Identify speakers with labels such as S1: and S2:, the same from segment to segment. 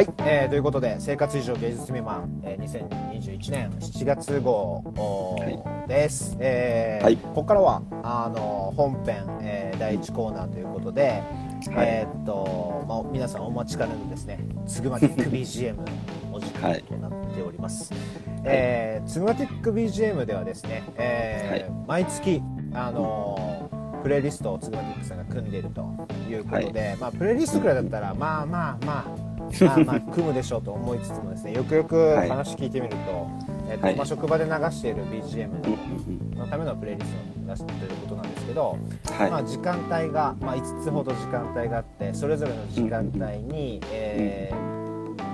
S1: はい、えー、ということで生活以上芸術未満、えー、2021年7月号、はい、です、えー、はい、ここからはあの本編、えー、第1コーナーということで、はい、えー、っと、まあ、皆さんお待ちかねのですねツグマティック BGM のお時間となっております、はい、えー、ツグマティック BGM ではですね、えー毎月あのプレイリストをツグマティックさんが組んでいるということで、まあ、プレイリストくらいだったらまあまあまあまあまあ組むでしょうと思いつつもですねよくよく話聞いてみると,、えーとまあ、職場で流している BGM のためのプレイリストを出していることなんですけど、まあ、時間帯が、まあ、5つほど時間帯があってそれぞれの時間帯に、えー、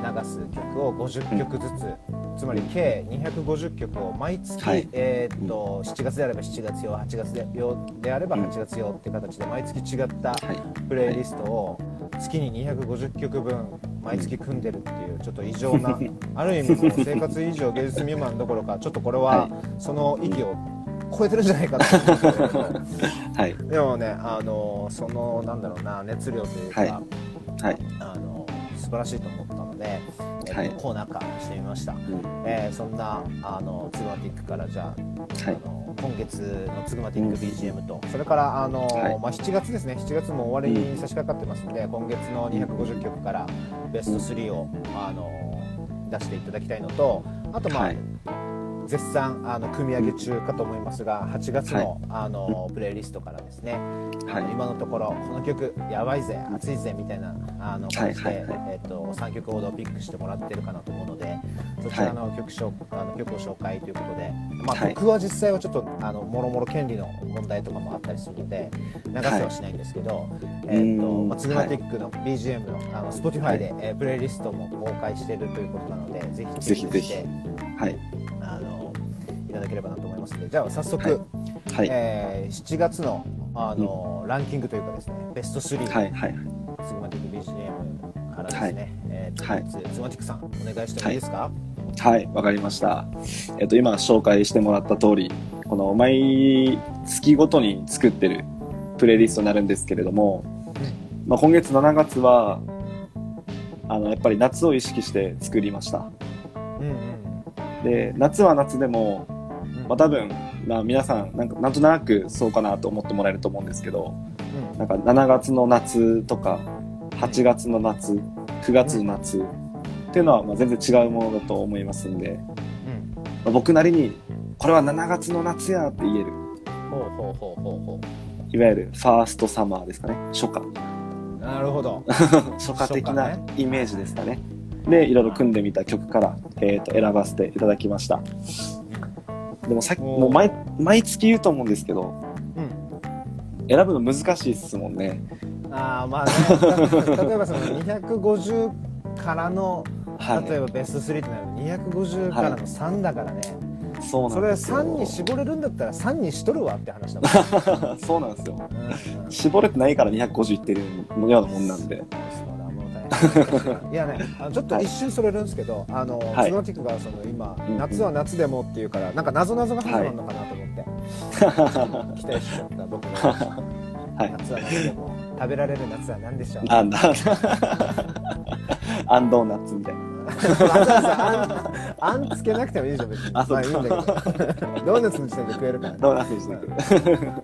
S1: 流す曲を50曲ずつ、つまり計250曲を毎月、はい、えー、っと7月であれば7月用8月で用であれば8月用っていう形で毎月違ったプレイリストを月に250曲分毎月組んでるっていうちょっと異常な ある意味もう生活以上芸術未満どころかちょっとこれはその域を超えてるんじゃないかと。思うんですけど、はい、でもねあのそのなんだろうな熱量というか、はい、はい、あの素晴らしいと思ったので、えー、はい、コーナー化してみました、うん、えー、そんなあのツグマティックからじゃあ,、あの今月のツグマティック BGM と、それからあの、まあ、7月ですね。7月も終わりに差し掛かってますので、今月の250曲からベスト3を、あの出していただきたいのとあとまあ、絶賛あの組み上げ中かと思いますが8月のはい、あのプレイリストからですね、はい、今のところこの曲やばいぜ熱いぜみたいなあの感じで、えーと、3曲ほどピックしてもらってるかなと思うのでそちらの曲,、はい、あの曲を紹介ということで、まあ、僕は実際はちょっとあのもろもろ権利の問題とかもあったりするので流せはしないんですけど、えーとまあ、ツグマティックの BGM のあの Spotify で、えー、プレイリストも公開しているということなのでぜひチェックして。はいただければなと思いますのでじゃあ早速、はい。はい、えー、7月のあの、うん、ランキングというかですねベスト3、はいはい、ツグマティック BGM からですね、はい。えー、はい、ツグマティックさんお願いしてもいいですか？
S2: はい。わ、かりました、えっと、今紹介してもらった通りこの毎月ごとに作ってるプレイリストになるんですけれども、まあ、今月7月はあのやっぱり夏を意識して作りました、うんうん、で夏は夏でもまあ、多分、まあ、皆さんなんかなんとなくそうかなと思ってもらえると思うんですけど、うん、なんか7月の夏とか8月の夏9月の夏、っていうのはまあ全然違うものだと思いますんで、うん。まあ、僕なりにこれは7月の夏やって言える。いわゆるファーストサマーですかね。初夏。
S1: なるほど。
S2: 初夏的なイメージですかね。でいろいろ組んでみた曲から、えー、と選ばせていただきましたでもさっき、もう毎毎月言うと思うんですけど、うん、選ぶの難しいっすもんね。
S1: ああ、まあね、例えばその250からの、例えばベスト3ってなると250からの3だからね。はい、そうそれ3に絞れるんだったら3にしとるわって話だ
S2: もん そうなんですよ、うん、絞れてないから250いってるようなもんなんで
S1: いやねちょっと一瞬それるんですけど、あの、はい、ノティックがその今、夏は夏でもっていうからなんか謎謎が始まるのかなと思って、はい、期待しちゃった僕が、はい、夏は夏でも食べられる夏は何でしょう。あんだ
S2: アンドーナツみたいな
S1: あんつけなくてもいいじゃん別に。あまあいいんだけど。ドーナツの時点で食えるから、ね、
S2: ドーナツの時点で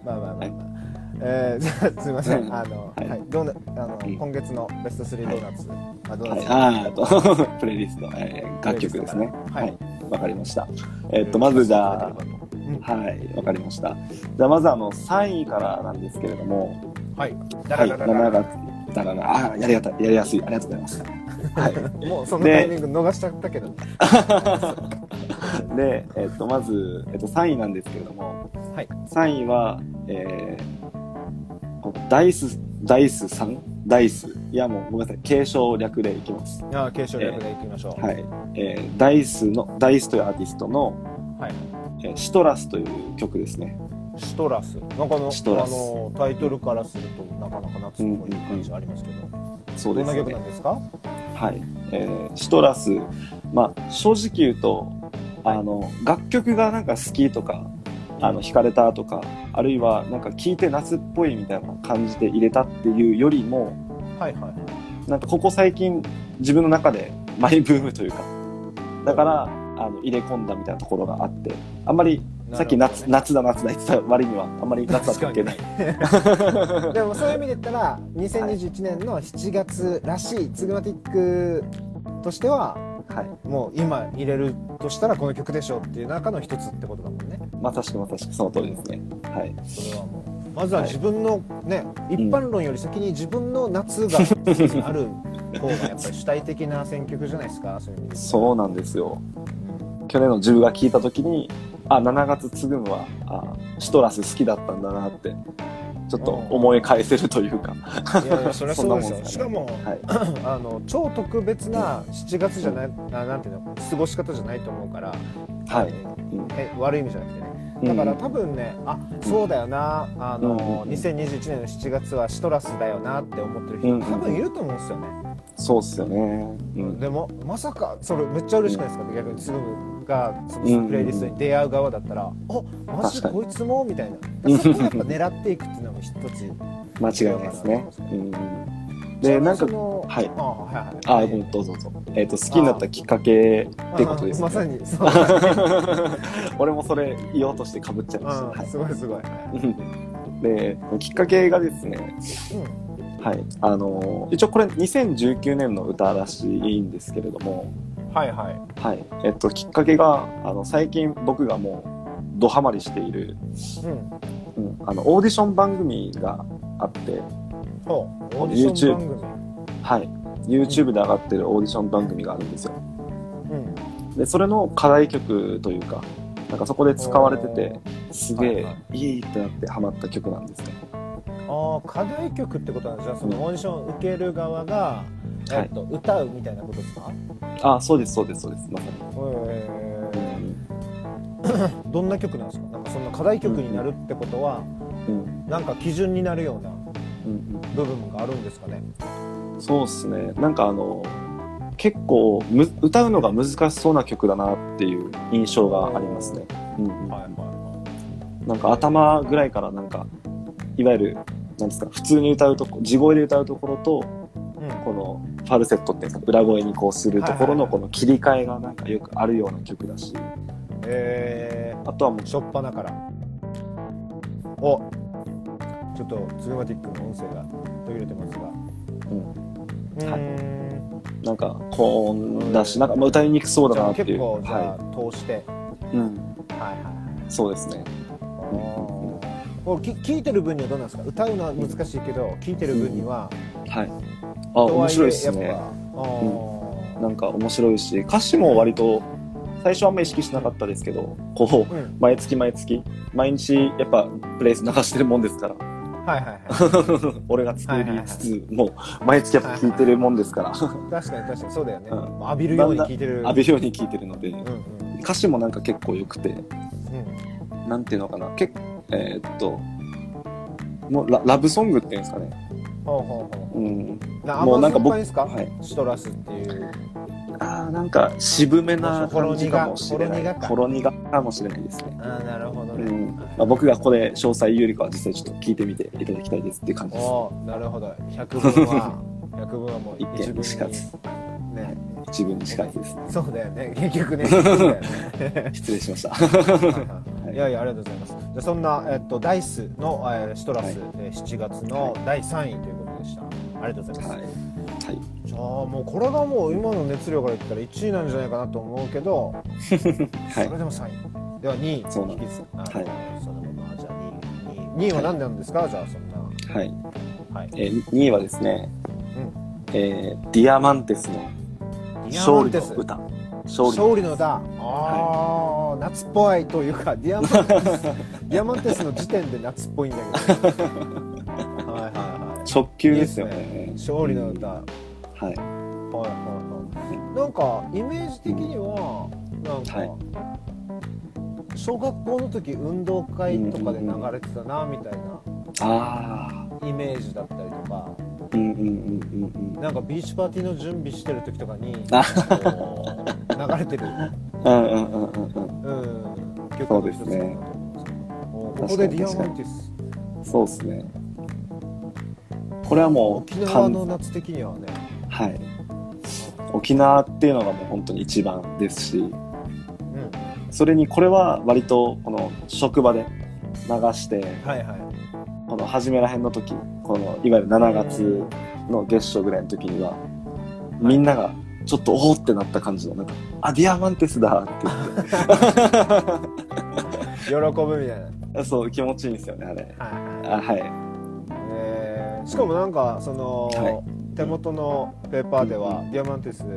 S1: まあまあまあまあ、はいえー、すみません、うん、あの、はい、はい、どうなあの、うん、今月のベスト3ドーナツ、はい、あドーナツ、
S2: はい、あと プレイリスト、えー、楽曲ですね。はい、わ、かりました。えー、っとまずじゃあ、はい、わかりました。じゃあまずあの3位からなんですけれども、はい、はい、7月。だからあやりやた。やりやすい。ありがとうございます。
S1: はい、もうそのタイミング逃しちゃったけど。
S2: で、えっと、まず、えっと、3位なんですけれども、はい、3位は、えー、ダイス、ダイスさん？ダイス？いや、もうごめんなさい。継承略でいきます。
S1: あ継承略でいきましょう。
S2: はい。えー、ダイスの、ダイスというアーティストの、はい。えー、シトラスという曲ですね。
S1: シトラス？なんかの、シトラスあの、タイトルからすると、なかなか夏っぽい感じありますけど。うんうん、そうです、ね。どんな曲なんですか？
S2: はい。えー、シトラス。まあ、正直言うと、あの、楽曲がなんか好きとか、あの惹かれたとかあるいはなんか聞いて夏っぽいみたいな感じで入れたっていうよりも、はいはい、なんかここ最近自分の中でマイブームというかだからあの入れ込んだみたいなところがあってあんまりさっき夏,、夏だ夏だ言ってた割にはあんまり夏だったっけない。
S1: でもそういう意味で言ったら2021年の7月らしいツグマティックとしては、はい、もう今入れるとしたらこの曲でしょうっていう中の一つってことだもんね
S2: まさしくまさしくその通りですね。はい。
S1: それはもうまずは自分のね、はい、一般論より先に自分の夏がある方がやっぱり主体的な選曲じゃないですかそういう意味で
S2: そうなんですよ。去年の自分が聞いた時にあ7月つぐむはあシトラス好きだったんだなってちょっと思い返せるというか、
S1: いやいやそれはそうですよ、ね、しかも、はい、あの超特別な7月じゃない、うん、なんていうの過ごし方じゃないと思うからはい、うん、え悪い意味じゃなくてねだから多分ね、あそうだよな。あの、うん、2021年の7月はシトラスだよなって思ってる人多分いると思うんですよね、
S2: そうっすよね、
S1: うん、でもまさかそれめっちゃ嬉しくないですか、逆にすぐがそのプレイリストに出会う側だったら、うんうん、あマジこいつも？みたいな。そこをやっぱ狙っていくっていうのも一
S2: つ 間違いないですね、うんでなんかはい。あはいはい。あどうぞどうぞ。えっ、ー、と好きになったきっかけってことですね。
S1: まさに
S2: 俺もそれ言おうとしてかぶっちゃいました、
S1: はい、すごいすごい。
S2: できっかけがですね、うん、はい。あの一応これ2019年の歌らしいんですけれども。
S1: はいはい。
S2: はい。えっときっかけがあの最近僕がもうドハマりしている、うん、うん、あのオーディション番組があって
S1: オーディション番組。
S2: はい。YouTube で上がってるオーディション番組があるんですよ、うん、でそれの課題曲というかなんかそこで使われててすげえ、はいはい、ってなってハマった曲なんですね
S1: ああ課題曲ってことはじゃあそのオーディション受ける側が、うん、えっと、はい、歌うみたいなことですか？
S2: あそうですそうですそうです。まさに。
S1: へえ どんな曲なんですか？なんかそんな課題曲になるってことは、うん、なんか基準になるような部分があるんですかね、
S2: うん、そうっすね。なんかあの結構む歌うのが難しそうな曲だなっていう印象がありますね、うん、なんか頭ぐらいからなんかいわゆるなんですか普通に歌うとこ地声で歌うところと、うん、このファルセットっていうか裏声にこうするところのこの切り替えがなんかよくあるような曲だし、
S1: えー、あとはもう初っ端から。おちょっとズーマティックの音声が途切れてますが、うん、
S2: はい、なんか高音だし、なんか歌いにくそうだなっていう。結
S1: 構じゃあ、はい、通して、うん、はいはい
S2: はい。そうですね。
S1: これ聞いてる分にはどうなんですか？歌うのは難しいけど聞いてる分には、
S2: うん、はい。あ面白いですね、うん、なんか面白いし歌詞も割と最初はあんまり意識しなかったですけどこう、毎月毎月毎日やっぱプレイス流してるもんですから
S1: はいはいはい、
S2: 俺が作りつつ、もう毎月やっぱ聞いてるもんですから、確
S1: かに確かに。そうだよね、うん、浴びるように聞いてる。
S2: 浴びるように聞いてるので、うん。うん、歌詞もなんか結構良くて、うん、なんていうのかな。結えー、っともうララブソングっていうんですかね。ほうほうほう、うん、
S1: もうなんか僕はい、シトラスっていう
S2: あなんか渋めな感じかもしれない。ほろ苦かもしれないですね。
S1: あなるほどね、うん。ま
S2: あ、僕がここで詳細よりかは実際ちょっと聞いてみていただきたいです。っていう感じです
S1: なるほど。百分は 百分はもう
S2: 一見にしかずね。一文に近いです、ね、
S1: そうだよね。結局ね。
S2: 失礼しました。
S1: い。やいやありがとうございます。じゃそんな、えっと、ダイスの、えー、シトラス、はい、7月の第3位ということでした、ありがとうございます、はい。はい、じゃあもうこれがもう今の熱量から言ったら1位なんじゃないかなと思うけど、はい、それでも3位。では2位。
S2: そうなんで
S1: す。はい。そのままじゃあ2位 ,2 位は何なんですか、はい、じゃあそん
S2: な。はい、はい。えー、2位はですね、うん。えー、ディアマンテスの勝利の歌。
S1: 勝利の歌。ああ、はい、夏っぽいというかディアマンテス。ディアマンテスの時点で夏っぽいんだけど
S2: 直球ですよね、
S1: ね、勝利の歌、うん、はい。はいはいはい。なんかイメージ的にはなんか、はい、小学校の時運動会とかで流れてたなみたいなイメージだったりとか。なんかビーチパーティーの準備してる時とかに流れてる。うんうんうんうんうん。曲
S2: そうですね。
S1: ここでディアマンティス。
S2: そうですねこれはもう
S1: 沖縄の夏的にはね。
S2: はい。沖縄っていうのがもう本当に一番ですし、
S1: うん。
S2: それにこれは割とこの職場で流して、
S1: はいはい。
S2: この初めらへんの時、このいわゆる7月の月初ぐらいの時には、みんながちょっとおおってなった感じの、なんか、あ、ディアマンテスだって
S1: 喜ぶみたいな。
S2: 言って、そう、気持ちいいんですよね、あれ。
S1: はい。
S2: あはい。
S1: えーしかもなんかその、
S2: は
S1: 手元のペーパーでは、ディアマンテス流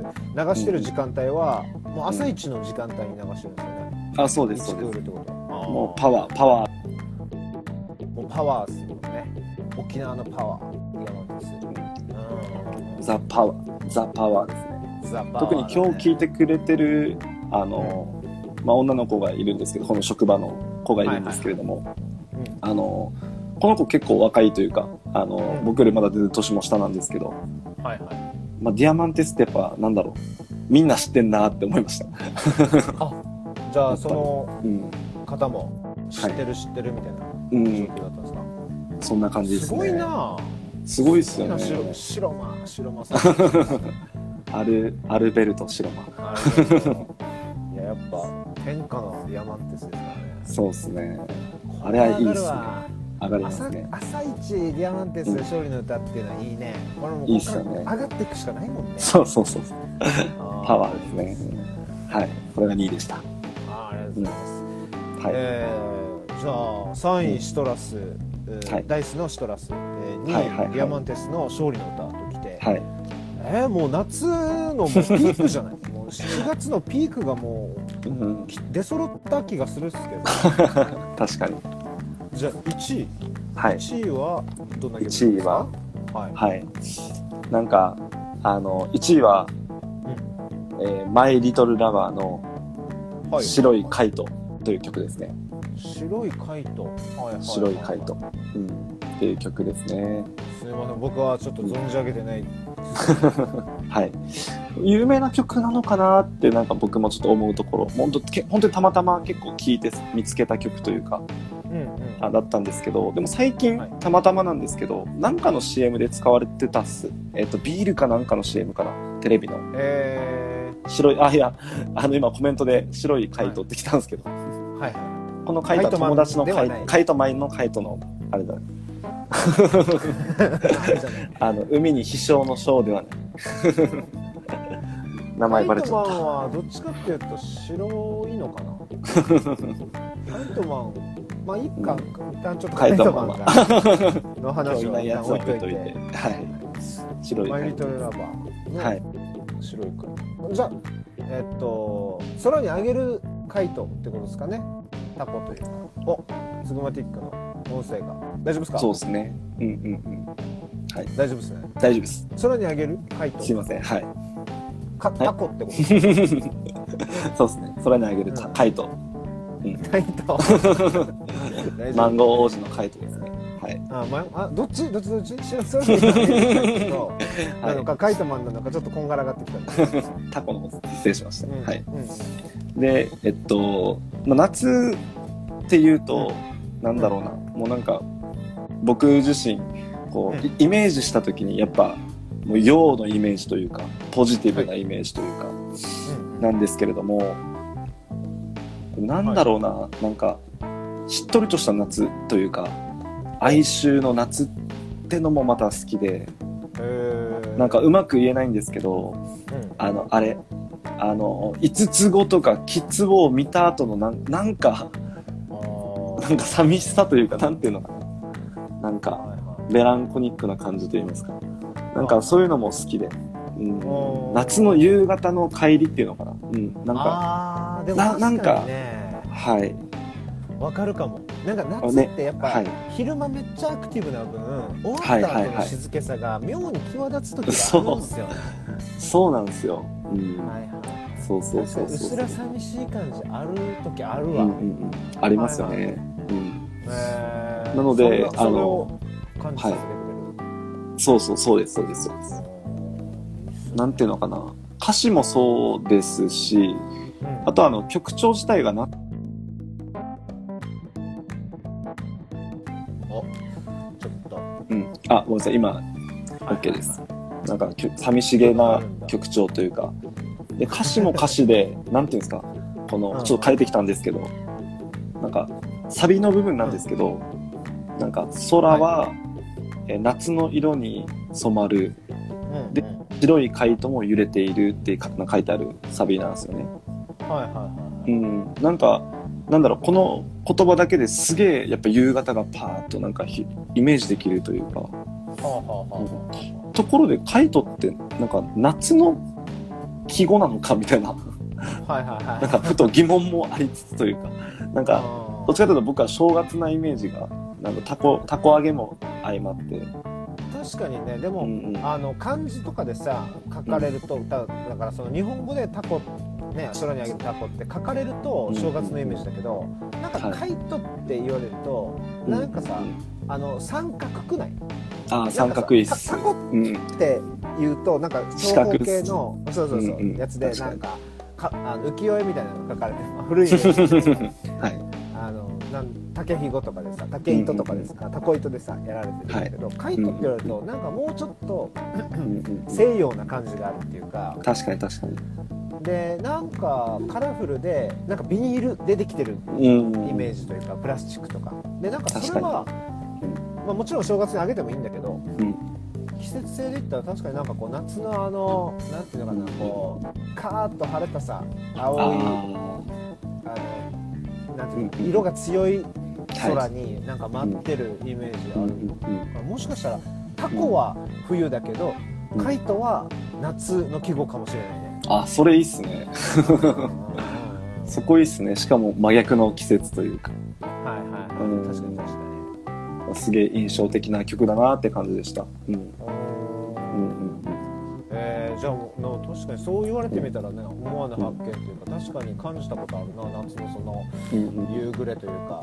S1: してる時間帯は、もう朝一の時間帯に流してるんですよね、
S2: あ、そうです、そうです。もうパワー、パワー。
S1: もうパワーっすよね。沖縄のパワーディアマンテス。うん
S2: ザ・パワー、ザ・パワーですね。
S1: ザ・パワーだね。
S2: 特に今日聞いてくれてる、あの、まあ、女の子がいるんですけど、この職場の子がいるんですけれども、
S1: うん
S2: あの、この子結構若いというか、あの、
S1: うん
S2: 僕よりまだ全然年も下なんですけど、
S1: はいはい
S2: まあ、ディアマンテスってやっぱ、なんだろう、みんな知ってんなって思いました。
S1: じゃあその
S2: うん。
S1: 方も知ってる知ってるみたいな
S2: うん、
S1: 状況だったんですか、
S2: そんな感じですね。
S1: すごい。な
S2: すごいっすよね。
S1: 白白間白間さん
S2: アル、アルベルト・シロマン。
S1: あれいややっぱ天下のディアマンテスですからね
S2: そうっすね。あれはいいっすね上がりますね。
S1: 朝一ディアマンテスで勝利の歌っていうのはいいねこれもう
S2: いいっすよね
S1: 上がっていくしかないもんね
S2: そうそうそうそう。
S1: あ
S2: パワーですね。はい。これが2位でした。
S1: あーありがとうございます、
S2: はい。
S1: えーじゃあ3位シトラス、ダイスのシトラス、えー2位、
S2: はいはいはい
S1: ディアマンテスの勝利の歌ときて、
S2: はい。
S1: えーもう夏のピークじゃない？もう7月のピークがもう
S2: うん、
S1: き出揃った気がするっすけど
S2: 確かに。
S1: じゃあ1位
S2: はい。
S1: 1位はどんな曲ですか
S2: 1位は
S1: はい、
S2: はい。なんか、あの、1位は、えーマイ・リトル・ラバーの
S1: はい
S2: 白いカイトという曲ですね。
S1: 白いカイト、はいはいはい
S2: 白いカイト。うん。っていう曲ですね。
S1: すみません僕はちょっと存じ上げてない、
S2: はい。有名な曲なのかなってなんか僕もちょっと思うところ、本当け本当にたまたま結構聴いて見つけた曲というか、
S1: うんうん
S2: あだったんですけど、でも最近
S1: はい。
S2: たまたまなんですけど、なんかの CM で使われてたっす。えっ、と、ビールかなんかの CM かな。テレビの。
S1: え
S2: 白い、あ、いや、あの今コメントで白いカイトって来たんですけど、
S1: ー、はいは
S2: このカイトは
S1: カイトマン
S2: 友達のカイ
S1: ではない
S2: カイトマイのカイトの、あれだ。
S1: あ
S2: の、海に飛翔の翔ではない。名前バレちゃっ
S1: カイトマンはどっちかっていうと白いのかな。カイトマンまあいいか、一旦ちょっとカイトマンの。話を一
S2: 日い。ない。やつは
S1: 旦置い。とい。て
S2: い。て。はい。白い。
S1: マイリ
S2: ト。
S1: ルラバーの
S2: はい。
S1: 白い。カイトじゃあえっと空に上げるカイトってことですかねタコとい。うかおスグマティックの音声が大丈夫ですか
S2: そうですね。うんうんうん。はい。
S1: 大丈夫ですね
S2: 大丈夫です。
S1: 空に上げるカイト
S2: すい。ません。はい。
S1: かタコってことはい。
S2: そうですね。空にあげるカイト。
S1: うんカイト
S2: マンゴー王子のカイトですね。はい。
S1: あ、まあ、どっちどっちどっち知らそれでいいのなのか、カイトマンなのかちょっとこんがらがってきた、
S2: タコの方失礼しました。
S1: うん。
S2: はい。
S1: うん。
S2: で、えっと、まあ、夏っていうと、なんだろうな、もうなんか、僕自身、こう、イメージした時に、やっぱ、もう陽のイメージというか、ポジティブなイメージというか、なんですけれども、なんだろうな、なんか、しっとりとした夏というか、哀愁の夏ってのもまた好きで、
S1: えー
S2: なんかうまく言えないんですけど、
S1: うん
S2: あの、あれ、あの、五つ子とかキツを見た後のなん、なんか、なんか寂しさというか、なんていうのかな。なんか、
S1: はいはい
S2: メランコニックな感じといいますか。なんかそういうのも好きで。うん夏の夕方の帰りっていうのかな。うん。なんか、
S1: でも
S2: な
S1: 確かに
S2: なんか
S1: ね
S2: はい。
S1: わかるかもなんか夏ってやっぱ、
S2: はい
S1: 昼間めっちゃアクティブな分終わ
S2: はい
S1: った後の
S2: はいはい
S1: 静けさが妙に際立つ時があるんですよね、
S2: そうなんですよ。うん。
S1: はいはい
S2: そうそうそうそう。
S1: うすら寂しい感じある時あるわ、
S2: うんうんうん。ありますよね。うん。
S1: えー
S2: なのであの
S1: を感じさせてくれる、
S2: そうそう、そうです、そうです、そうです。なんていうのかな。歌詞もそうですし、
S1: うん。
S2: あとあの曲調自体がな、
S1: おちょっと。
S2: うん。あ、ごめんなさい、今、OK です。なんか寂しげな曲調というか。で歌詞も歌詞でなんていうんですか。このちょっと変えてきたんですけど。なんかサビの部分なんですけど。なんか空は、え夏の色に染まる。で白いカイトも揺れているって書いてあるサビなんですよね。
S1: はいはいはい。う
S2: ん、なんかなんだろうこの言葉だけですげえやっぱ夕方がパーッとなんかイメージできるというか。はあはあはあ、ところでカイトってなんか夏の季語なのかみたいな。はいはい、はい、なんかふと疑問もありつつというか。なんかどっちかというと僕は正月なイメージがなんかタコタコ揚げも相まって。
S1: 確かにねでも、うんうん、あの漢字とかでさ書かれると、う。ん、だからその日本語でタコね空にあげるタコって書かれると正月のイメージだけど、うん、なんかカイトって言われると、はい、なんかさ、うん、あの三角くない？
S2: あ三角いっす。
S1: タコって言うと、なんか長方形のそうそうそう、うんうん、やつでなんかかあの浮世絵みたいなのが書かれてる、まあ、古い はい。あのなん竹ひごとかでさ竹糸とかですか、タコ糸でさやられてるんだけど、カイトって言われるとなんかもうちょっと西洋な感じがあるっていうか
S2: 確かに確かに
S1: でなんかカラフルでなんかビニールでできてるイメージというか、プラスチックとか。でなんかそれは、まあ、もちろん正月にあげてもいいんだけど、季節性で言ったら確かになんかこう夏のあのなんていうのかなこうカーッと晴れたさ青いあのなんていうの、色が強い空になんか舞ってるイメージがある、もしかしたらタコは冬だけど、カイトは夏の季語かもしれないね
S2: あそれいいっすね。そこいいっすね。しかも真逆の季節というか。
S1: はいはいはい、うん、確かに確か
S2: に。すげえ印象的な曲だなって感じでした、うん、うん
S1: じゃあの確かにそう言われてみたらね思わぬ発見というか確かに感じたことあるな夏のその夕暮れというか、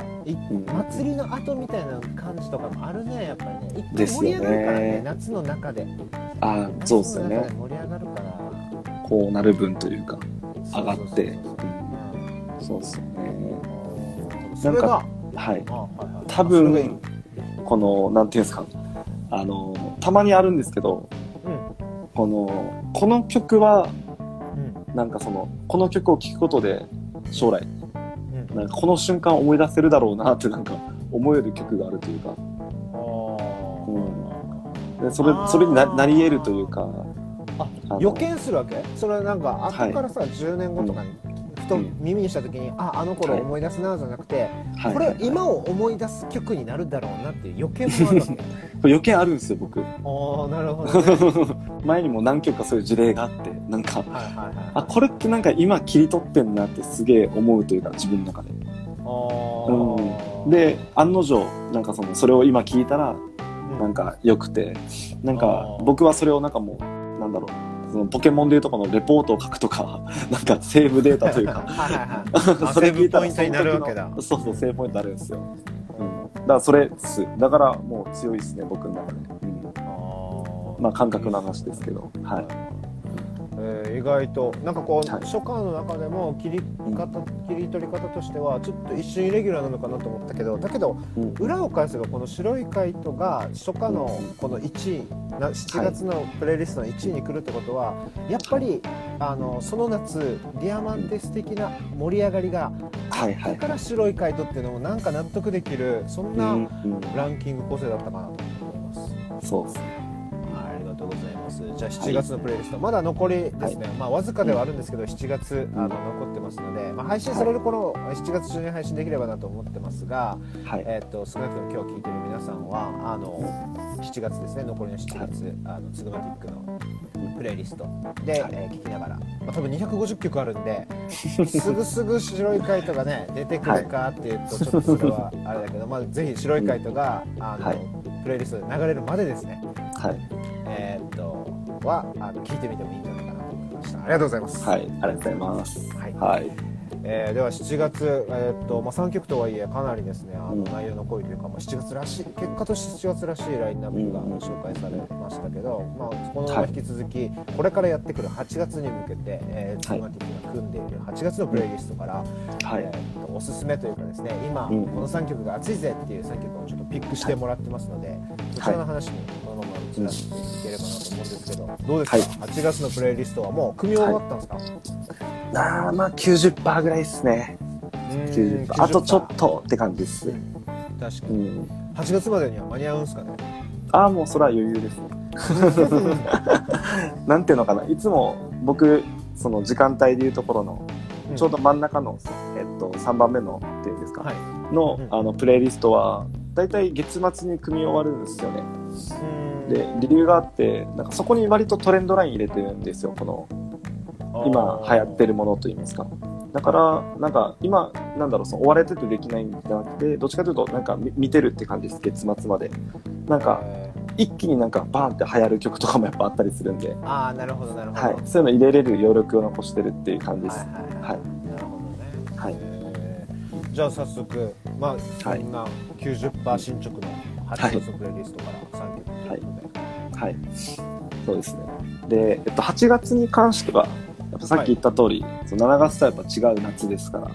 S1: 祭りの後みたいな感じとかもあるねやっぱりね。一回盛り上がるからね、ね、夏の中で。
S2: あそうですよね。
S1: 盛り上がるから
S2: こうなる分というか上がって。そうですよね。なんかはい、多分このなんていうんですか。あのたまにあるんですけどこのこの曲は、うん、なんかそのこの曲を聴くことで将来、うん、なんかこの瞬間思い出せるだろうなってなんか思える曲があるというか、うん、でそれそれにななり得るというか。
S1: あ予見するわけ？それはなんか後からさ、はい、10年後とかにふと耳にした時に、うん、ああの頃思い出すなじゃなくて、はい、これ今を思い出す曲になるだろうなっていう予見もあるわけ。
S2: 予見あるんですよ僕。あ
S1: あなるほど、ね、
S2: 前にも何曲かそういう事例があってなんか、はいはいはい、あこれってなんか今切り取ってんなってすげえ思うというか自分の中で。うん、で案の定なんかそのそれを今聞いたらなんか良くてなんか僕はそれをなんかもうなんだろうそのポケモンでいうとこのレポートを書くとか、なんかセーブデータというか、
S1: それ聞いたらセーブポイントになるわけだ。
S2: そうそう、セーブポイントあるんですよ。うん。だからそれです。だからもう強いですね、僕の中で。うん。まあ感覚の話ですけど、はい。
S1: えー、意外と。なんかこう、はい、初夏の中でも切り方、切り取り方としてはちょっと一瞬イレギュラーなのかなと思ったけどだけど、うん、裏を返せばこの白いカイトが初夏のこの1位な7月のプレイリストの1位に来るってことは、やっぱりあのその夏ディアマンテス的な盛り上がりがあったから白いカイトっていうのもなんか納得できるそんなランキング構成だったかなと思います。
S2: そうですね
S1: ます。じゃあ7月のプレイリスト、はい、まだ残りですね、はい、まあわずかではあるんですけど7月あの残ってますので、まあ、配信される頃、はい、7月中に配信できればなと思ってますが、はい、えーと、少なくとも今日聞いてる皆さんはあの7月ですね。残りの7月、あのツグマティックのプレイリストで、はい、えー、聞きながら、まあ、多分250曲あるんで すぐすぐ白いカイトがね出てくるかっていうとちょっとそれはあれだけど、まあ、ぜひ白いカイトがあの、プレイリストで流れるまでですね、はいはあの聞いてみてもいいんじゃないかなと思いました。ありがとうございます。
S2: はいありがとうございます。はい、はい。
S1: えー、では7月、えーとまあ、3曲とはいえかなりですねあの内容の濃いというか、まあ、7月らしい結果として7月らしいラインナップが紹介されましたけど、まあ、このまま引き続き、これからやってくる8月に向けて、えー、ツーマティが組んでいる8月のプレイリストから、はい。えーと、おすすめというかですね今、この3曲が熱いぜっていう3曲をちょっとピックしてもらってますので、そちらの話にこのままつらっていければなと思うんですけど、どうですか、はい、8月のプレイリストはもう組み終わったんですか、
S2: はい、あまあ90%ぐらいですね。90%あとちょっとって感じです。うん、
S1: 確かに、うん、8月までには間に合うんですかね？
S2: ああ、もうそれは余裕ですね。なんていうのかな、いつも僕、その時間帯でいうところの、ちょうど真ん中の、えっと、3番目のっていうんですか、はい、の、あの、プレイリストは、大体月末に組み終わるんですよね。で、理由があって、なんかそこに割とトレンドライン入れてるんですよ、この、今流行ってるものといいますか。だから、なんか今、なんだろう、その追われててできないんじゃなくて、どっちかというと、なんか見てるって感じです、月末まで。なんか、一気になんかバーンって流行る曲とかもやっぱあったりするんで。
S1: ああ、なるほど、なるほど。
S2: はい。そういうの入れれる余力を残してるっていう感じです。はい、はいはい、
S1: なるほどね。はい。じゃあ早速、まあ、そんな90%進捗の8月のプレイリストから3曲ということで。
S2: はい。はい、そうですね。で、えっと、8月に関しては、やっぱさっき言った通り、はい、その7月とはやっぱ違う夏ですから、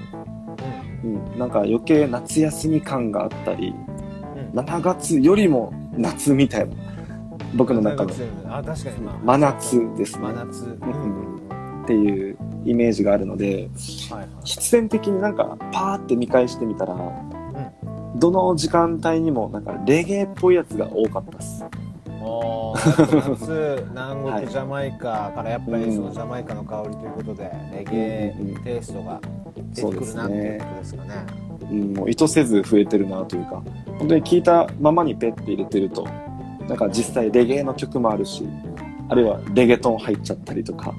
S2: うん、うん、なんか余計夏休み感があったり、うん、7月よりも夏みたいな、僕の中の、真夏ですね。
S1: 真夏、う
S2: ん、っていうイメージがあるので、はいはい、必然的になんかパーって見返してみたら、うん、どの時間帯にもなんかレゲエっぽいやつが多かったっす。
S1: 夏南国ジャマイカからやっぱりそのジャマイカの香りということで、レゲエテイストが出てくるなっていうことですかね。
S2: うん、もう意図せず増えてるなというか本当に聞いたままにペッて入れてるとなんか実際レゲエの曲もあるしあるいはレゲトン入っちゃったりとか、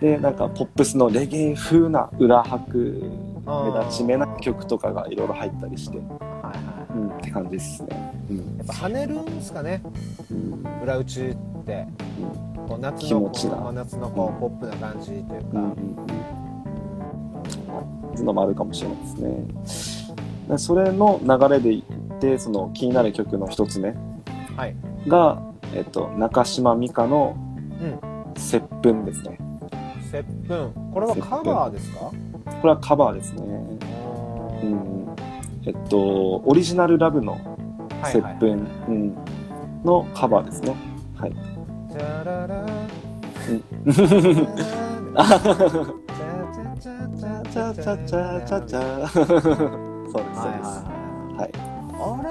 S2: でなんかポップスのレゲエ風な裏拍目立ちめな曲とかがいろいろ入ったりして、はいはい。うん、って感じですね。
S1: うん、やっぱ跳ねるんですかね、うん、裏打ちって、うん、こう夏のこ夏のこう、ポップな感じというか、うんうん
S2: うん、のもあるかもしれないですね。それの流れでいってその気になる曲の一つ目。が、はい、えっと、中島美嘉の「接吻」ですね。
S1: 接吻これはカバーですか？こ
S2: れはカバーですね。うん、えっとオリジナルラブの接吻、うん、のカバーですね。はい。じゃらら。うん。チャチャチャチャチャ。そうです、そうです。はい。
S1: あれ、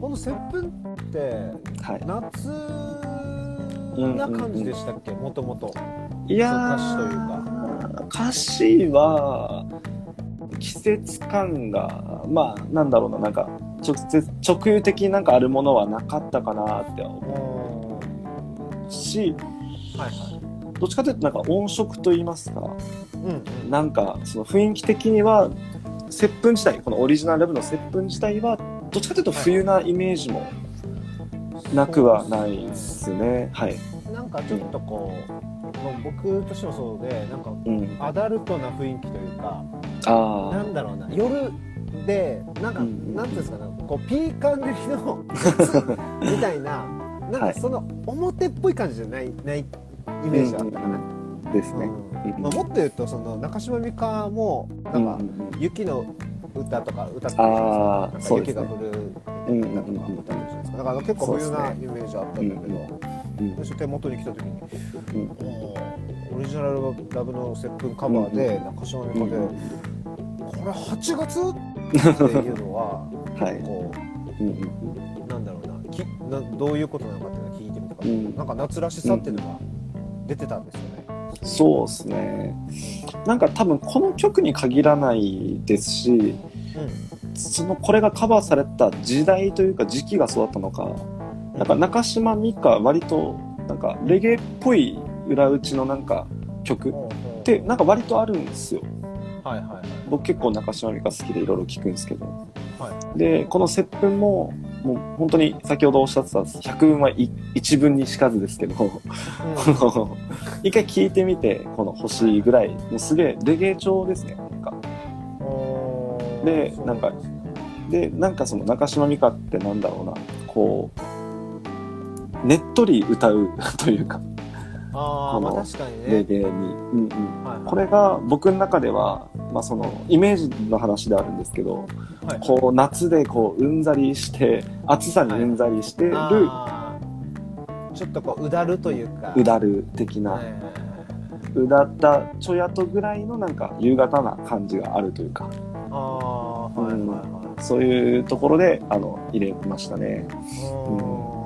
S1: この接吻って、夏な感じでしたっけ、もともと。
S2: いや歌詞というか。歌詞は、季節感が、まあ、なんだろうな、なんか、直接、直有的になんかあるものはなかったかなって思うし、はいはい、どっちかというとなんか音色といいますか、うんうん、なんかその雰囲気的には接吻自体このオリジナルラブの接吻自体はどっちかというと冬なイメージもなくはないですね。はい、
S1: なんかちょっとこう、うん、僕としてもそうでなんかアダルトな雰囲気というか、あなんだろうな夜でなんか、うん、なんていうんですかねこうピーカン塗りのみたいななんかその表っぽい感じじゃないないイメージあったかな。
S2: ですね、
S1: うん。まあ、もっと言うとその中島美嘉もなんか雪の歌とか歌ってたじゃないですか雪が降る歌とか歌ってるじゃないですかだから結構冬なイメージあったんだけど、私手元に来た時に、うん、オリジナルラブの接吻カバーで中島美嘉で、これ8月っていうのは、はい、こう、うんうん、なんだろうなきなどういうことなのかっていうのを聞いてみたかった、うん、なんか夏らしさっていうのが出てたんですよね。
S2: そうですね。なんか多分この曲に限らないですし、うん、そのこれがカバーされた時代というか時期がそうだったのか、なんか中島美嘉割となんかレゲエっぽい裏打ちのなんか曲ってなんか割とあるんですよ。はいはいはい、僕結構中島美嘉好きでいろいろ聞くんですけど、はい、でこの「接吻も」もう本当に先ほどおっしゃってた百分は一分にしかずですけど、うん、一回聞いてみてこの星ぐらいもうすげえレゲエ調ですねなんか。でなんかでなんかその中島美嘉ってなんだろうなこうねっとり歌うというか
S1: あまあ確かにね。
S2: レゲエに、うんうん。はいはい、これが僕の中では、まあ、そのイメージの話であるんですけど、はい、こう夏でこううんざりして暑さにうんざりしてる、は
S1: い、ちょっとこううだるというか。
S2: うだる的な、はいはいはい、うだったちょやとぐらいのなんか夕方な感じがあるというか。あ、はいはいはい、そういうところであの入れましたね。
S1: うん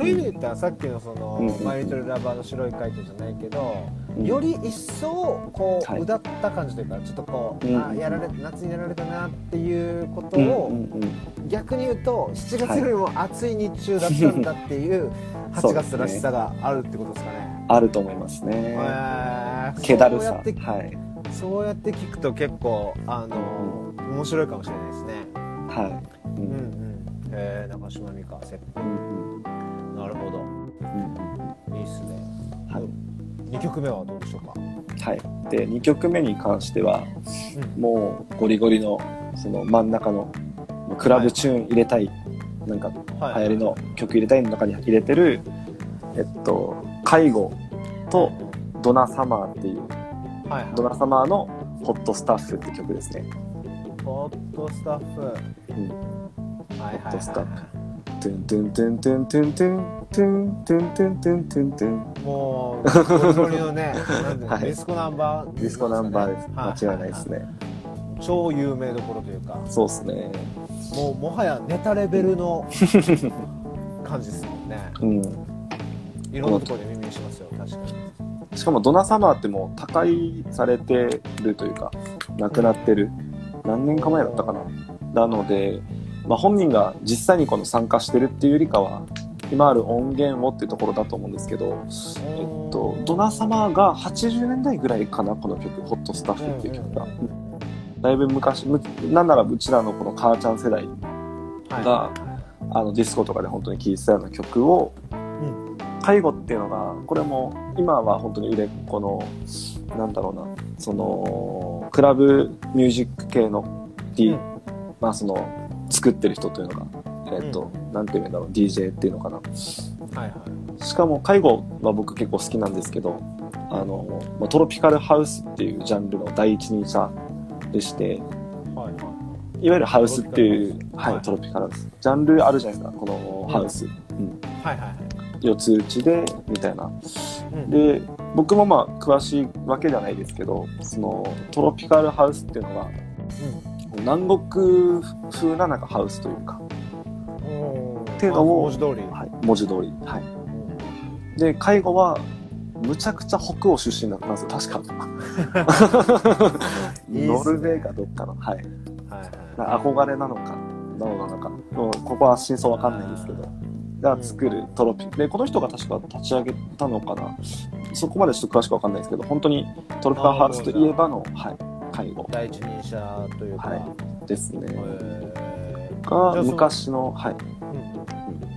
S1: そういう意味で言ったらさっきのその、うんマイリトルラバーの白い回答じゃないけど、うん、より一層こう、はい、うだった感じというかちょっとこう、うん、あやられ夏にやられたなっていうことを、うんうんうん、逆に言うと7月よりも暑い日中だったんだっていう8月らしさがあるってことですかね。ね
S2: あると思いますね。えー、気だるさ。はい。
S1: そうやって聞くと結構あの、面白いかもしれないですね。
S2: はい。うんうん。
S1: えー、中島美香、セッうん、いいっすね、はい、2曲目はどうでしょうか？
S2: はい。で2曲目に関しては、うん、もうゴリゴリのその真ん中のクラブチューン入れたい、はい、なんか流行りの曲入れたいの中に入れてる、えっと「カイゴ」と「ドナサマー」っていう、はい。はい、ドナサマーの「ホットスタッフ」って曲ですね
S1: ホットスタッフ、うん、はいはい、はい、ホットスタッフ
S2: トゥントゥントゥントゥントゥントゥントゥントゥントゥントゥントゥントゥン
S1: もうゴリのねディスコナンバー
S2: ディスコナンバーです間違いないですね
S1: 超有名どころというか
S2: そうですね
S1: もうもはやネタレベルの感じですもんねうんいろんなところで耳にしますよ確か
S2: にしかもドナサマーってもう他界されてるというか亡くなってる何年か前だったかななのでまあ、本人が実際にこの参加してるっていうよりかは今ある音源をっていうところだと思うんですけど、えっと、ドナ様が80年代ぐらいかなこの曲「ホットスタッフ」っていう曲が、だいぶ昔なんならうちらのこの母ちゃん世代が、はい、あのディスコとかで本当に聴いてたような曲を、うん、介護っていうのがこれも今は本当に売れっ子のなんだろうなそのクラブミュージック系の D、うん、まあその作ってる人というのが、えっ、ー、と、うん、ていうんだろう、DJ っていうのかな。はいはい。しかも、介護は僕結構好きなんですけど、あの、まあ、トロピカルハウスっていうジャンルの第一人者でして、はいはい。いわゆるハウスっていう、はい、トロピカルハウス。ジャンルあるじゃないですか、このハウス。うん。うん、はいはい。四つ打ちで、みたいな。うん、で、僕もまあ、詳しいわけではないですけど、その、トロピカルハウスっていうのが、うん南国風ななんかハウスというか、っていうのを
S1: 文字通り、
S2: はい、文字通り。はい。で介護はむちゃくちゃ北欧出身だったんですよ確か。ノルウェーかどっかの。はい、はいはい、憧れなのかどうなのか。もうここは真相わかんないんですけど。が作るトロピでこの人が確か立ち上げたのかな。そこまでちょっと詳しくわかんないですけど本当にトロピカルハウスといえばの、はい、介護
S1: 第一人者というか、は
S2: い、ですね。が昔のはい、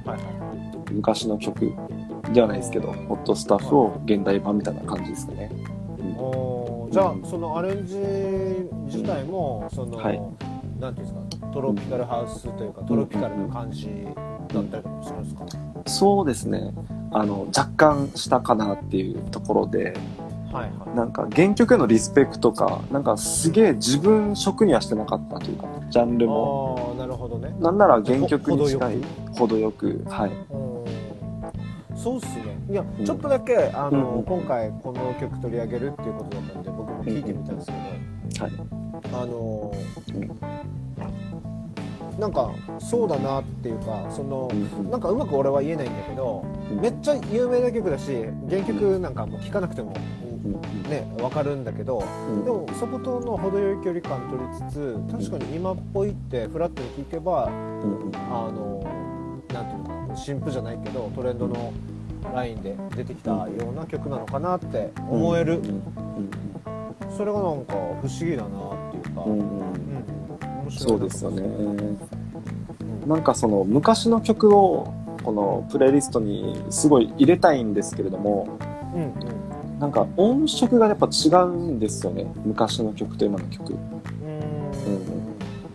S2: はいはい、昔の曲ではないですけどホットスタッフを現代版みたいな感じですかね、
S1: うん、じゃあそのアレンジ自体もその、はい、なんていうんですかトロピカルハウスというか、トロピカルな感じだったりもするんですか、
S2: そうですね。あの若干したかなっていうところではいはい、なんか原曲へのリスペクトかなんかすげえ自分色にはしてなかったというかジャンルも。
S1: あなるほどね。
S2: なんなら原曲に近い程よくはい。
S1: そうっすね。いや、うん、ちょっとだけあの、うん、今回この曲取り上げるっていうことだったんで僕も聞いてみたんですけど、はい。あのなんかそうだなっていうかその、なんかうまく俺は言えないんだけど、めっちゃ有名な曲だし原曲なんかもう聴かなくてもね、分かるんだけど、うん、でもそことの程よい距離感取りつつ確かに今っぽいってフラットに聴けば、うん、あのなんていうのかな新譜じゃないけどトレンドのラインで出てきたような曲なのかなって思える、それがなんか不思議だなっていうか、うん。
S2: うん、そうですよね、なんかその昔の曲をこのプレイリストにすごい入れたいんですけれども、うんうん、なんか音色がやっぱ違うんですよね。昔の曲と今の曲。うん、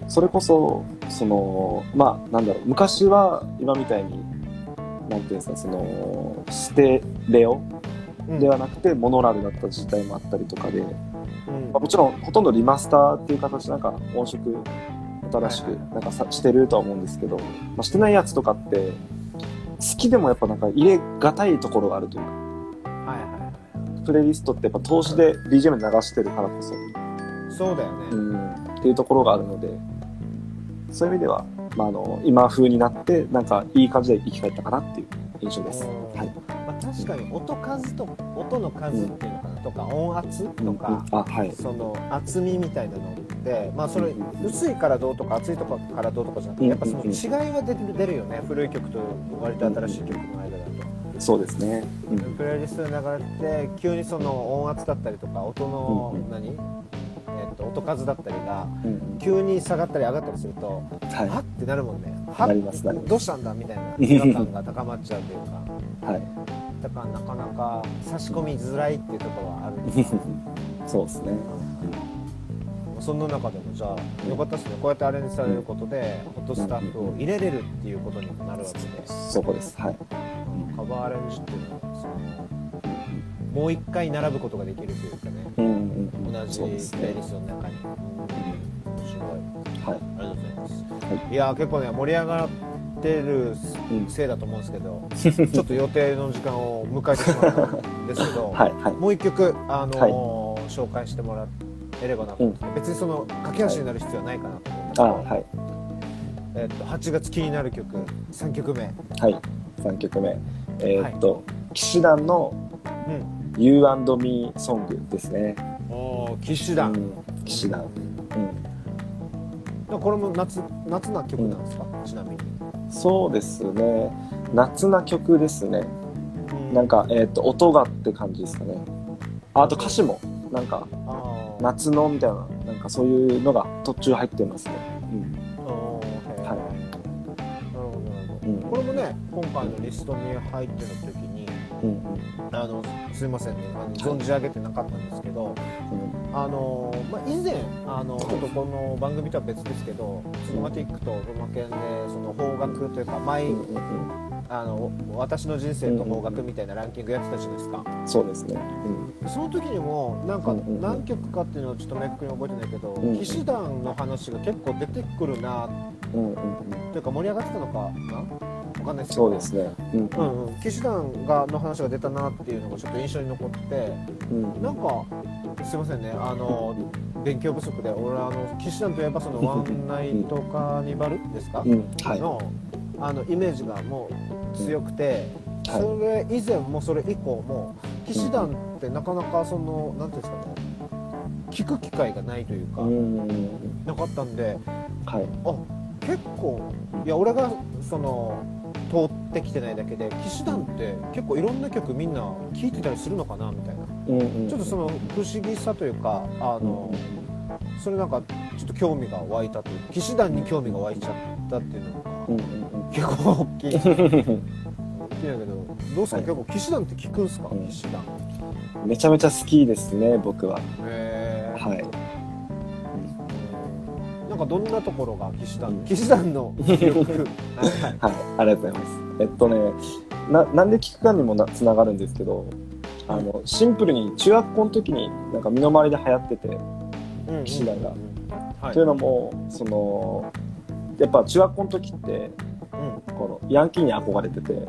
S2: それこそそのまあなんだろう。昔は今みたいになんていうんですかそのステレオではなくて、モノラルだった時代もあったりとかで、まあ、もちろんほとんどリマスターっていう形なんか音色新しくなんかさしてるとは思うんですけど、まあ、してないやつとかって好きでもやっぱなんか入れがたいところがあるというか、はいはい、プレイリストってやっぱ投資で BGM 流してるからこそ。
S1: そうだよね、う
S2: ん、っていうところがあるので。そういう意味では、まあ、あの今風になってなんかいい感じで生き返ったかなっていう印象です。はい。
S1: 確かに音数と音の数っていうのかな、とか音圧とか、はい、その厚みみたいなのってまあそれ薄いからどうとか厚いとかからどうとかじゃなくてやっぱその違いは出るよね。古い曲と割と新しい曲の間。
S2: そうですね、
S1: うん、プレイリストで流れて急にその音圧だったりとか音の何、えー、と音数だったりが急に下がったり上がったりすると、はい、はってなるもんね。はっ？どうしたんだみたいな違和感が高まっちゃうというか。はい。だからなかなか差し込みづらいっていうところはあるんです
S2: そうですね、
S1: その中でもじゃあよかったですね。こうやってアレンジされることでホットスタッフを入れれるっていうことになるわけで、
S2: そこです。はい。
S1: カバーアレンジっていうのはそのもう一回並ぶことができるというかね、うんうん、同じプレイリストの中に、面白い、はい、ありがとうございます、はい、いや結構ね盛り上がってるせいだと思うんですけど、うん、ちょっと予定の時間を迎えてしまったんですけど はい、はい、もう一曲、あのーはい、紹介してもらえればなとうん、別にその駆け足になる必要はないかなと思うんですけど、はい。えー、っと8月気になる曲3曲目。
S2: はい。3曲目。えー、っと、騎士団の「You&Me ソング」ですね。
S1: お騎士団、
S2: 騎士団。
S1: うん、これも夏夏な曲なんですか、ちなみに。
S2: そうですね。夏な曲ですね、うん、なんか、えーと、音がって感じですかね。あと歌詞もなんか夏のみたいななんかそういうのが途中入ってますね、うん。
S1: はい、なるほどなるほど、うん、これもね今回のリストに入ってる時に、うん、あのすいませんねあの存じ上げてなかったんですけど、あのまあ、以前あのちょっとこの番組とは別ですけどスノマティックとロマケンでその方角というか毎、あの私の人生と方角みたいなランキングやってたじゃないですか、
S2: そうですね、
S1: うん、その時にもなんか何曲かっていうのはちょっと明確に覚えてないけど、騎士団の話が結構出てくるな、うんうん、というか盛り上がってたのかな？かんないですけど
S2: そうですね、うん。
S1: うんうん、騎士団がの話が出たなっていうのがちょっと印象に残って、うん、なんかすいませんね。あの勉強不足で俺あの騎士団といえばそのワンナイトカーニバルですか、うん。はい、のあのイメージがもう強くて、はい、それ以前もそれ以降も騎士団ってなかなかその何ていうんですかね聞く機会がないというか、なかったんで、はい、あ結構いや俺がその通ってきてないだけで騎士団って結構いろんな曲みんな聴いてたりするのかなみたいな、うんうん、ちょっとその不思議さというかあの、うん、それなんかちょっと興味が湧いたという騎士団に興味が湧いちゃったっていうのが、うんうん、結構大きい。大きいんだけどどうすか、はい、結構騎士団って聞くんすか、騎士団。
S2: めちゃめちゃ好きですね僕は。へえはい
S1: なんかどんなところが騎士団、騎士団の
S2: はい、ありがとうございます。えっとね、ななんで聞くかにもなつながるんですけど、あのシンプルに中学校の時になんか身の回りで流行ってて、騎士団が。はい、というのもそのやっぱ中学校の時って、うん、このヤンキーに憧れてて。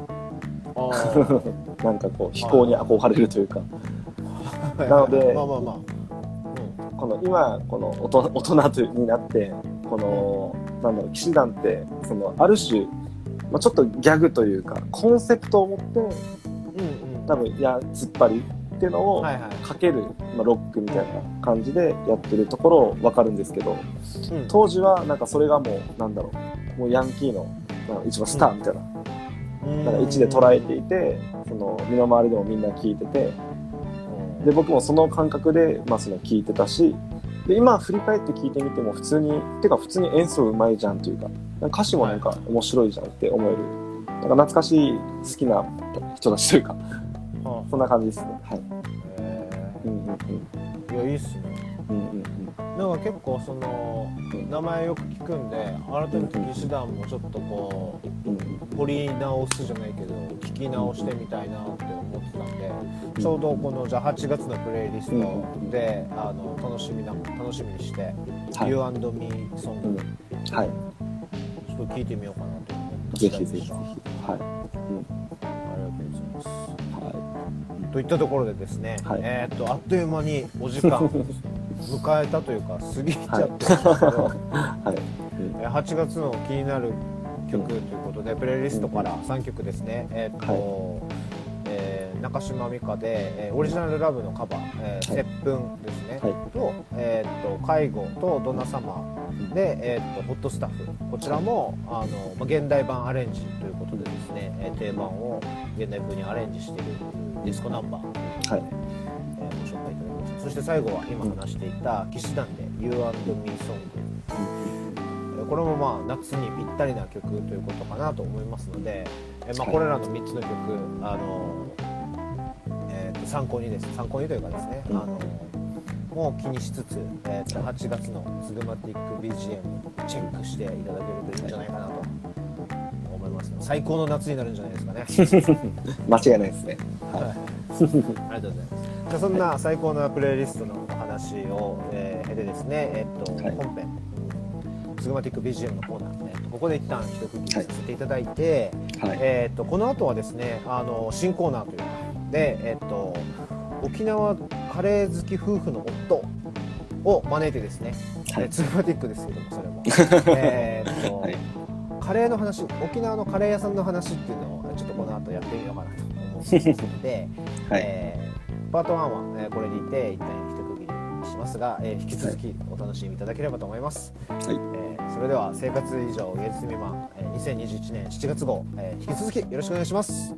S2: なんかこう飛行に憧れるというか、なので、まあまあまあこの今この大人大人とになってこのなんだろう騎士団ってそのある種、まあ、ちょっとギャグというかコンセプトを持って、うんうん、多分や突っ張りっていうのをかける、はい。はい、まあ、ロックみたいな感じでやってるところ分かるんですけど、うん、当時はなんかそれがもうなんだろうもうヤンキーの一番スターみたいな,、なんか位置で捉えていてその身の回りでもみんな聞いててで僕もその感覚で、まあ、その聞いてたしで今振り返って聞いてみても普通にてか普通に演奏うまいじゃんというか歌詞もなんか面白いじゃんって思える、なんか懐かしい好きな人たちというか、はあ、そんな感じですね。はい。へえうんうん
S1: うん。いやいいっすね。うんうんうん。なんか結構その名前よく聞くんで改めて騎士団もちょっとこう、うん、掘り直すじゃないけど聞き直してみたいなって思ってたんで、ちょうどこのじゃあ8月のプレイリストで、あの楽しみな楽しみにして「はい、You and Me ソング」はい、ちょっと聞いてみようかなと思ってぜひぜひはい、うん、ありがとうございます、はい、といったところでですね、はい、えー、っとあっという間にお時間 迎えたというか過ぎちゃってるんですけど、はい。8月の気になる曲ということで、プレイリストから3曲ですね、えっ、と、はい。えー、中島美嘉で、えー、オリジナルラブのカバー「えー、接吻」ですね、はい、と,、えーと「介護」と「ドナサマー」で、えーと「ホットスタッフ」こちらもあの、まあ、現代版アレンジということでですね、えー、定番を現代風にアレンジしているディスコナンバー、はい。えー、ご紹介いただきました。そして最後は今話していた騎士団で「You and Song」これもまあ夏にぴったりな曲ということかなと思いますので、えまあ、これらの3つの曲、あのえー、と参考にです。参考にというかですね、あのもう気にしつつ、えー、と8月のスグマティック BGM チェックしていただけるといいんじゃないかなと思います最高の夏になるんじゃないですかね。
S2: 間違いないですね。
S1: はい、ありがとうございます。じゃそんな最高なプレイリストの話を、えー、経てですね、えっ、と、はい、本編ズグマティック BGM のコーナー、えー、とここで一旦一区切りさせていただいて、はい、えー、とこの後はですねあの新コーナーというかで、えー、と沖縄カレー好き夫婦の夫を招いてですね、はい、ズグマティックですけどもそれも。えと、はい、カレーの話沖縄のカレー屋さんの話っていうのをちょっとこの後やってみようかなと思いますので、はい、えー、パート1は、えー、これにて一旦ますが、えー、引き続きお楽しみいただければと思います、はい。えー、それでは「生活以上芸術未満」えー、2021年7月号、えー、引き続きよろしくお願いします。